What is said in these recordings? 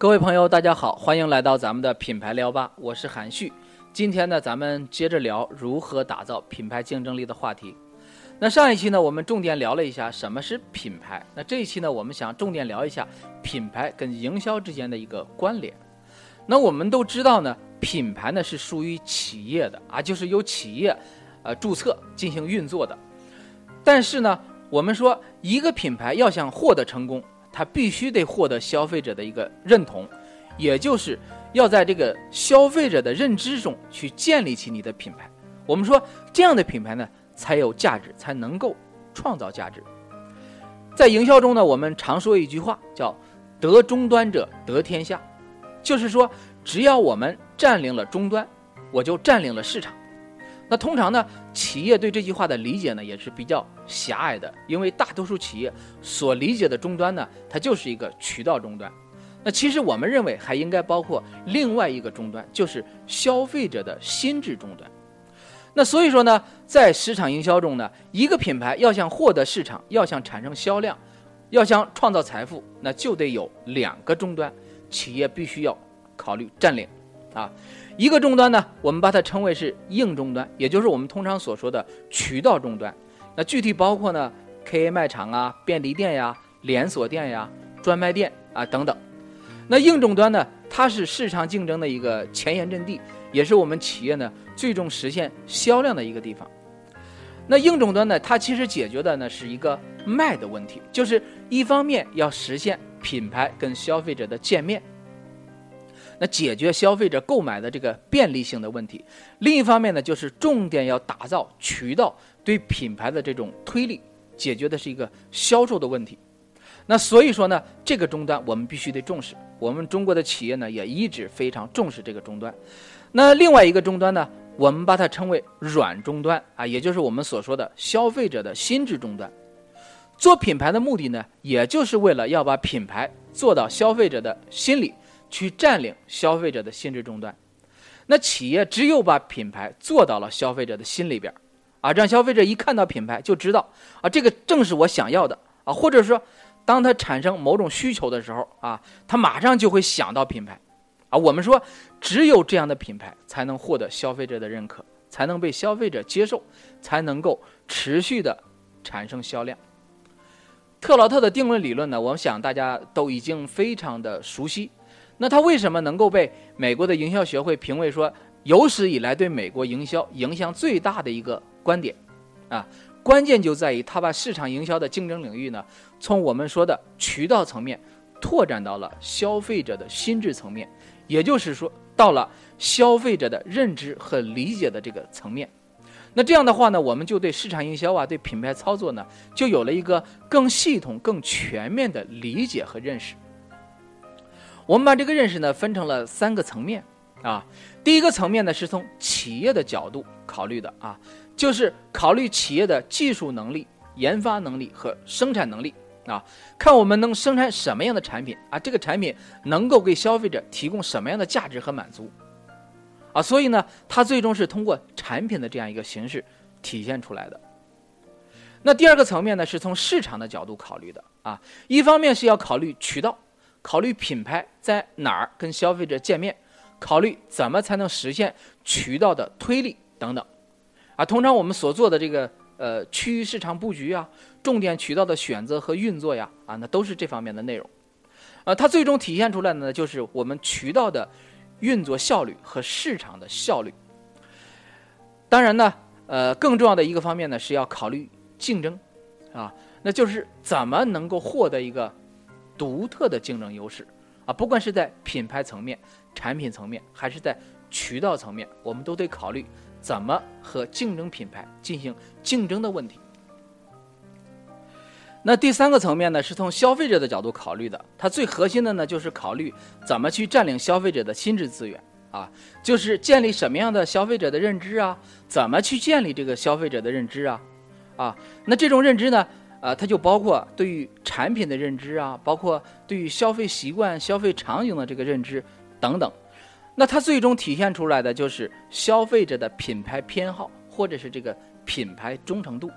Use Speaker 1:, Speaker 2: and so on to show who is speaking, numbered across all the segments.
Speaker 1: 各位朋友，大家好，欢迎来到咱们的品牌聊吧，我是韩旭。今天呢，咱们接着聊如何打造品牌竞争力的话题。那上一期呢，我们重点聊了一下什么是品牌。那这一期呢，我们想重点聊一下品牌跟营销之间的一个关联。那我们都知道呢，品牌呢是属于企业的啊，就是由企业呃注册进行运作的。但是呢，我们说一个品牌要想获得成功，它必须得获得消费者的一个认同，也就是要在这个消费者的认知中去建立起你的品牌。我们说这样的品牌呢。才有价值，才能够创造价值。在营销中呢，我们常说一句话，叫“得终端者得天下”，就是说，只要我们占领了终端，我就占领了市场。那通常呢，企业对这句话的理解呢，也是比较狭隘的，因为大多数企业所理解的终端呢，它就是一个渠道终端。那其实我们认为，还应该包括另外一个终端，就是消费者的心智终端。那所以说呢，在市场营销中呢，一个品牌要想获得市场，要想产生销量，要想创造财富，那就得有两个终端，企业必须要考虑占领，啊，一个终端呢，我们把它称为是硬终端，也就是我们通常所说的渠道终端。那具体包括呢，KA 卖场啊、便利店呀、连锁店呀、专卖店啊等等。那硬终端呢，它是市场竞争的一个前沿阵地。也是我们企业呢最终实现销量的一个地方。那硬终端呢，它其实解决的呢是一个卖的问题，就是一方面要实现品牌跟消费者的见面，那解决消费者购买的这个便利性的问题；另一方面呢，就是重点要打造渠道对品牌的这种推力，解决的是一个销售的问题。那所以说呢，这个终端我们必须得重视。我们中国的企业呢，也一直非常重视这个终端。那另外一个终端呢，我们把它称为软终端啊，也就是我们所说的消费者的心智终端。做品牌的目的呢，也就是为了要把品牌做到消费者的心里，去占领消费者的心智终端。那企业只有把品牌做到了消费者的心里边，啊，让消费者一看到品牌就知道啊，这个正是我想要的啊，或者说，当他产生某种需求的时候啊，他马上就会想到品牌。啊，我们说，只有这样的品牌才能获得消费者的认可，才能被消费者接受，才能够持续的产生销量。特劳特的定论理论呢，我想大家都已经非常的熟悉。那他为什么能够被美国的营销学会评为说有史以来对美国营销影响最大的一个观点？啊，关键就在于他把市场营销的竞争领域呢，从我们说的渠道层面拓展到了消费者的心智层面。也就是说，到了消费者的认知和理解的这个层面，那这样的话呢，我们就对市场营销啊，对品牌操作呢，就有了一个更系统、更全面的理解和认识。我们把这个认识呢，分成了三个层面啊。第一个层面呢，是从企业的角度考虑的啊，就是考虑企业的技术能力、研发能力和生产能力。啊，看我们能生产什么样的产品啊？这个产品能够给消费者提供什么样的价值和满足啊？所以呢，它最终是通过产品的这样一个形式体现出来的。那第二个层面呢，是从市场的角度考虑的啊。一方面是要考虑渠道，考虑品牌在哪儿跟消费者见面，考虑怎么才能实现渠道的推力等等啊。通常我们所做的这个。呃，区域市场布局啊，重点渠道的选择和运作呀，啊，那都是这方面的内容。呃，它最终体现出来的呢，就是我们渠道的运作效率和市场的效率。当然呢，呃，更重要的一个方面呢，是要考虑竞争，啊，那就是怎么能够获得一个独特的竞争优势啊，不管是在品牌层面、产品层面，还是在渠道层面，我们都得考虑。怎么和竞争品牌进行竞争的问题？那第三个层面呢，是从消费者的角度考虑的。它最核心的呢，就是考虑怎么去占领消费者的心智资源啊，就是建立什么样的消费者的认知啊？怎么去建立这个消费者的认知啊？啊，那这种认知呢，啊，它就包括对于产品的认知啊，包括对于消费习惯、消费场景的这个认知等等。那它最终体现出来的就是消费者的品牌偏好，或者是这个品牌忠诚度。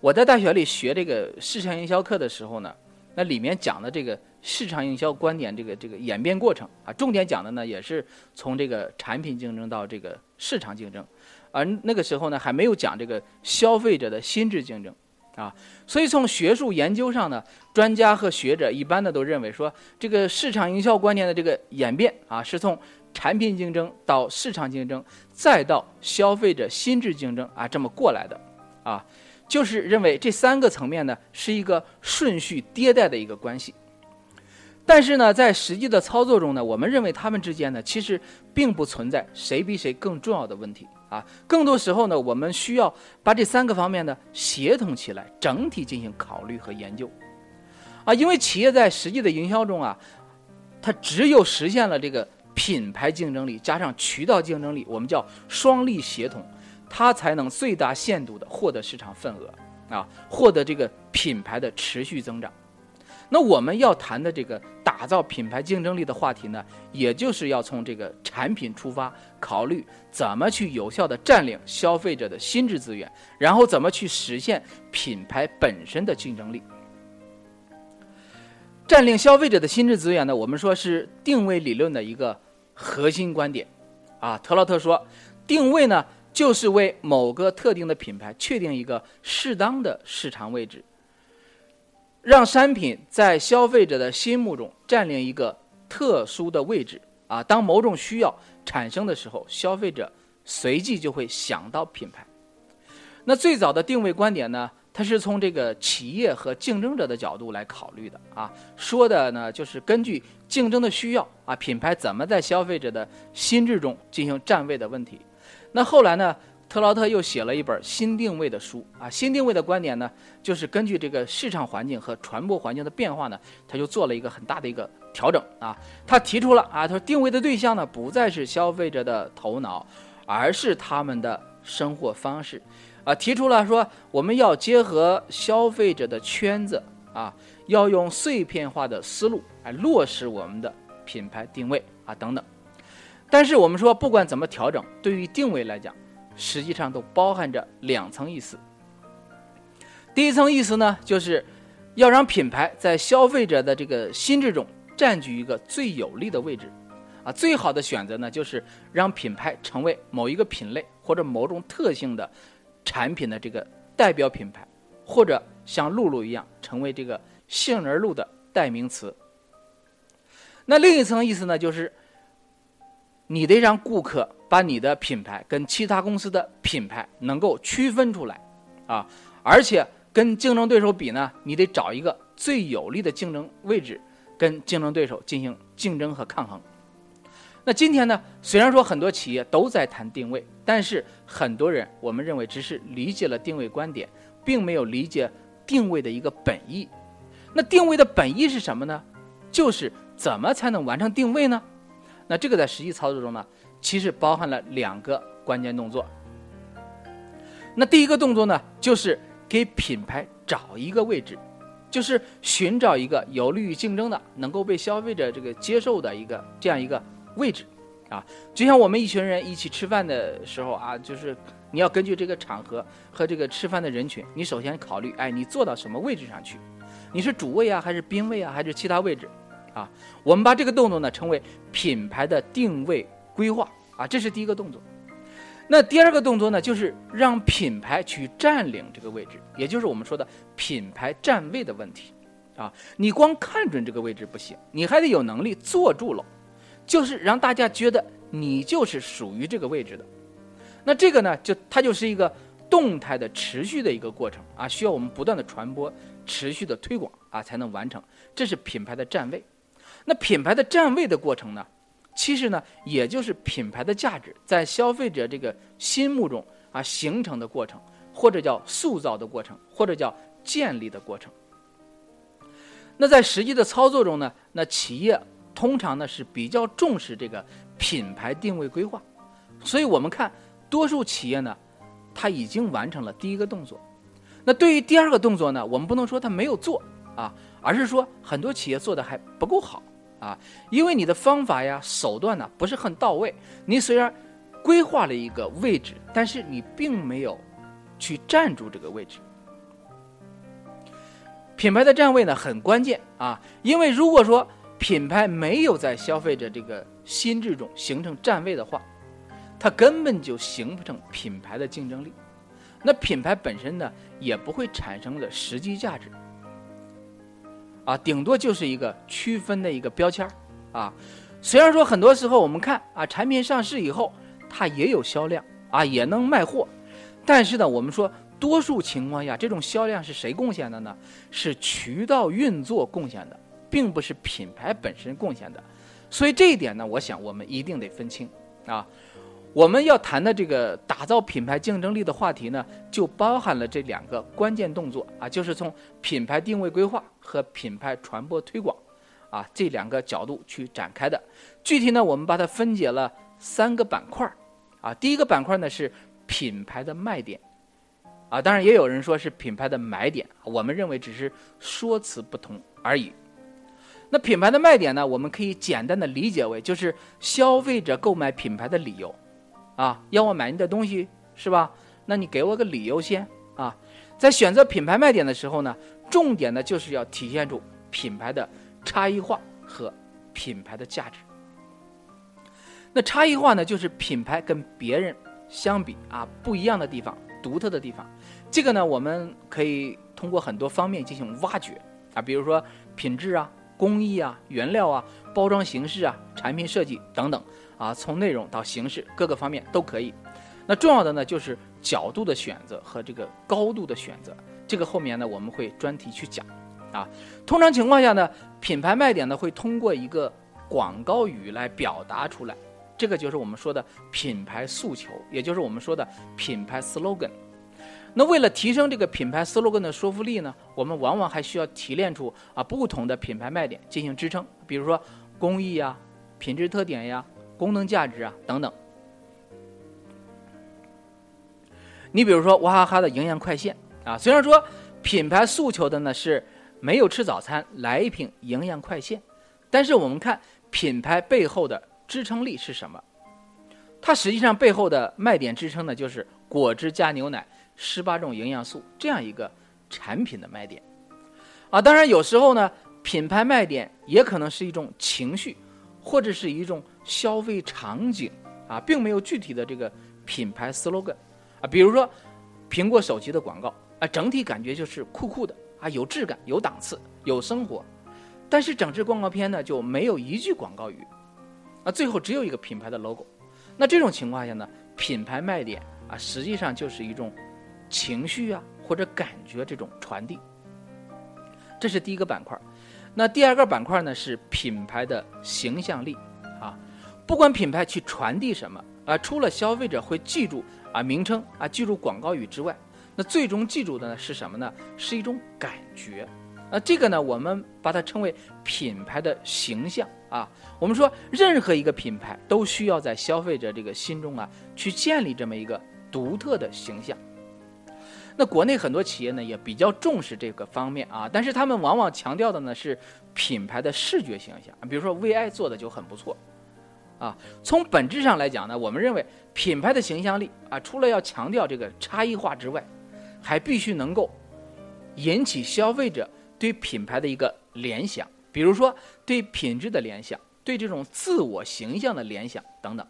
Speaker 1: 我在大学里学这个市场营销课的时候呢，那里面讲的这个市场营销观点这个这个演变过程啊，重点讲的呢也是从这个产品竞争到这个市场竞争，而那个时候呢还没有讲这个消费者的心智竞争啊，所以从学术研究上呢，专家和学者一般的都认为说，这个市场营销观念的这个演变啊，是从产品竞争到市场竞争，再到消费者心智竞争啊这么过来的啊，就是认为这三个层面呢是一个顺序迭代的一个关系。但是呢，在实际的操作中呢，我们认为他们之间呢，其实并不存在谁比谁更重要的问题。啊。更多时候呢，我们需要把这三个方面呢协同起来，整体进行考虑和研究啊。因为企业在实际的营销中啊，它只有实现了这个品牌竞争力加上渠道竞争力，我们叫双力协同，它才能最大限度的获得市场份额啊，获得这个品牌的持续增长。那我们要谈的这个打造品牌竞争力的话题呢，也就是要从这个产品出发，考虑怎么去有效的占领消费者的心智资源，然后怎么去实现品牌本身的竞争力。占领消费者的心智资源呢，我们说是定位理论的一个核心观点。啊，特劳特说，定位呢就是为某个特定的品牌确定一个适当的市场位置。让商品在消费者的心目中占领一个特殊的位置啊！当某种需要产生的时候，消费者随即就会想到品牌。那最早的定位观点呢？它是从这个企业和竞争者的角度来考虑的啊，说的呢就是根据竞争的需要啊，品牌怎么在消费者的心智中进行站位的问题。那后来呢？特劳特又写了一本新定位的书啊，新定位的观点呢，就是根据这个市场环境和传播环境的变化呢，他就做了一个很大的一个调整啊。他提出了啊，他说定位的对象呢，不再是消费者的头脑，而是他们的生活方式，啊，提出了说我们要结合消费者的圈子啊，要用碎片化的思路来落实我们的品牌定位啊等等。但是我们说，不管怎么调整，对于定位来讲，实际上都包含着两层意思。第一层意思呢，就是要让品牌在消费者的这个心智中占据一个最有利的位置，啊，最好的选择呢，就是让品牌成为某一个品类或者某种特性的产品的这个代表品牌，或者像露露一样成为这个杏仁露的代名词。那另一层意思呢，就是你得让顾客。把你的品牌跟其他公司的品牌能够区分出来，啊，而且跟竞争对手比呢，你得找一个最有利的竞争位置，跟竞争对手进行竞争和抗衡。那今天呢，虽然说很多企业都在谈定位，但是很多人我们认为只是理解了定位观点，并没有理解定位的一个本意。那定位的本意是什么呢？就是怎么才能完成定位呢？那这个在实际操作中呢？其实包含了两个关键动作。那第一个动作呢，就是给品牌找一个位置，就是寻找一个有利于竞争的、能够被消费者这个接受的一个这样一个位置，啊，就像我们一群人一起吃饭的时候啊，就是你要根据这个场合和这个吃饭的人群，你首先考虑，哎，你坐到什么位置上去？你是主位啊，还是宾位啊，还是其他位置？啊，我们把这个动作呢称为品牌的定位。规划啊，这是第一个动作。那第二个动作呢，就是让品牌去占领这个位置，也就是我们说的品牌站位的问题啊。你光看准这个位置不行，你还得有能力坐住了，就是让大家觉得你就是属于这个位置的。那这个呢，就它就是一个动态的、持续的一个过程啊，需要我们不断的传播、持续的推广啊，才能完成。这是品牌的站位。那品牌的站位的过程呢？其实呢，也就是品牌的价值在消费者这个心目中啊形成的过程，或者叫塑造的过程，或者叫建立的过程。那在实际的操作中呢，那企业通常呢是比较重视这个品牌定位规划，所以我们看多数企业呢，它已经完成了第一个动作。那对于第二个动作呢，我们不能说它没有做啊，而是说很多企业做的还不够好。啊，因为你的方法呀、手段呢不是很到位。你虽然规划了一个位置，但是你并没有去站住这个位置。品牌的站位呢很关键啊，因为如果说品牌没有在消费者这个心智中形成站位的话，它根本就形不成品牌的竞争力。那品牌本身呢，也不会产生的实际价值，啊，顶多就是一个区分的一个标签儿，啊，虽然说很多时候我们看啊，产品上市以后，它也有销量啊，也能卖货，但是呢，我们说多数情况下，这种销量是谁贡献的呢？是渠道运作贡献的，并不是品牌本身贡献的，所以这一点呢，我想我们一定得分清啊。我们要谈的这个打造品牌竞争力的话题呢，就包含了这两个关键动作啊，就是从品牌定位规划和品牌传播推广，啊这两个角度去展开的。具体呢，我们把它分解了三个板块儿，啊，第一个板块呢是品牌的卖点，啊，当然也有人说是品牌的买点，我们认为只是说辞不同而已。那品牌的卖点呢，我们可以简单的理解为就是消费者购买品牌的理由。啊，要我买你的东西是吧？那你给我个理由先啊。在选择品牌卖点的时候呢，重点呢就是要体现出品牌的差异化和品牌的价值。那差异化呢，就是品牌跟别人相比啊不一样的地方、独特的地方。这个呢，我们可以通过很多方面进行挖掘啊，比如说品质啊、工艺啊、原料啊、包装形式啊、产品设计等等。啊，从内容到形式各个方面都可以。那重要的呢，就是角度的选择和这个高度的选择。这个后面呢，我们会专题去讲。啊，通常情况下呢，品牌卖点呢会通过一个广告语来表达出来。这个就是我们说的品牌诉求，也就是我们说的品牌 slogan。那为了提升这个品牌 slogan 的说服力呢，我们往往还需要提炼出啊不同的品牌卖点进行支撑。比如说工艺呀、品质特点呀。功能价值啊，等等。你比如说娃哈哈的营养快线啊，虽然说品牌诉求的呢是没有吃早餐来一瓶营养快线，但是我们看品牌背后的支撑力是什么？它实际上背后的卖点支撑呢，就是果汁加牛奶十八种营养素这样一个产品的卖点啊。当然有时候呢，品牌卖点也可能是一种情绪。或者是一种消费场景啊，并没有具体的这个品牌 slogan 啊，比如说苹果手机的广告啊，整体感觉就是酷酷的啊，有质感、有档次、有生活，但是整支广告片呢就没有一句广告语啊，最后只有一个品牌的 logo。那这种情况下呢，品牌卖点啊，实际上就是一种情绪啊或者感觉这种传递。这是第一个板块。那第二个板块呢是品牌的形象力，啊，不管品牌去传递什么啊，除了消费者会记住啊名称啊记住广告语之外，那最终记住的呢是什么呢？是一种感觉，那，这个呢我们把它称为品牌的形象啊。我们说任何一个品牌都需要在消费者这个心中啊去建立这么一个独特的形象。那国内很多企业呢也比较重视这个方面啊，但是他们往往强调的呢是品牌的视觉形象，比如说 VI 做的就很不错，啊，从本质上来讲呢，我们认为品牌的形象力啊，除了要强调这个差异化之外，还必须能够引起消费者对品牌的一个联想，比如说对品质的联想，对这种自我形象的联想等等。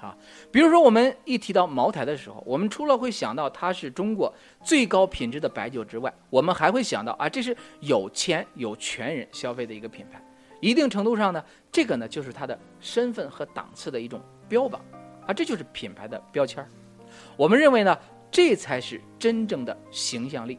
Speaker 1: 啊，比如说我们一提到茅台的时候，我们除了会想到它是中国最高品质的白酒之外，我们还会想到啊，这是有钱有权人消费的一个品牌。一定程度上呢，这个呢就是它的身份和档次的一种标榜，啊，这就是品牌的标签儿。我们认为呢，这才是真正的形象力。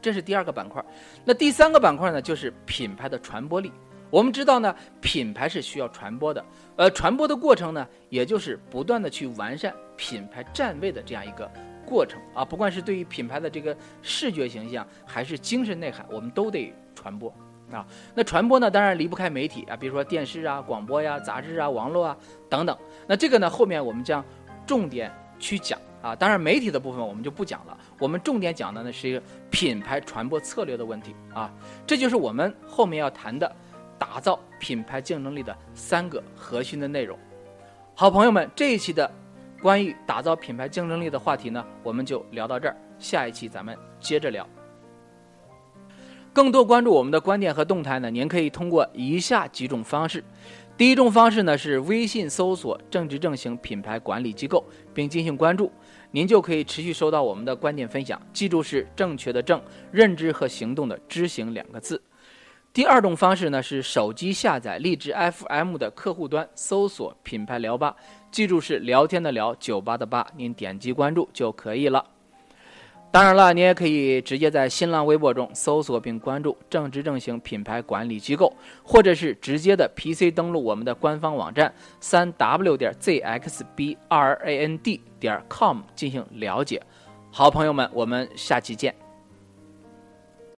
Speaker 1: 这是第二个板块，那第三个板块呢，就是品牌的传播力。我们知道呢，品牌是需要传播的，呃，传播的过程呢，也就是不断的去完善品牌站位的这样一个过程啊。不管是对于品牌的这个视觉形象，还是精神内涵，我们都得传播啊。那传播呢，当然离不开媒体啊，比如说电视啊、广播呀、杂志啊、网络啊等等。那这个呢，后面我们将重点去讲啊。当然，媒体的部分我们就不讲了，我们重点讲的呢是一个品牌传播策略的问题啊。这就是我们后面要谈的。打造品牌竞争力的三个核心的内容。好朋友们，这一期的关于打造品牌竞争力的话题呢，我们就聊到这儿。下一期咱们接着聊。更多关注我们的观点和动态呢，您可以通过以下几种方式。第一种方式呢是微信搜索“正直正行品牌管理机构”并进行关注，您就可以持续收到我们的观点分享。记住是正确的正，认知和行动的知行两个字。第二种方式呢是手机下载荔枝 FM 的客户端，搜索“品牌聊吧”，记住是聊天的聊，酒吧的吧，您点击关注就可以了。当然了，你也可以直接在新浪微博中搜索并关注“正直正行品牌管理机构”，或者是直接的 PC 登录我们的官方网站三 w 点 zxbrand 点 com 进行了解。好，朋友们，我们下期见。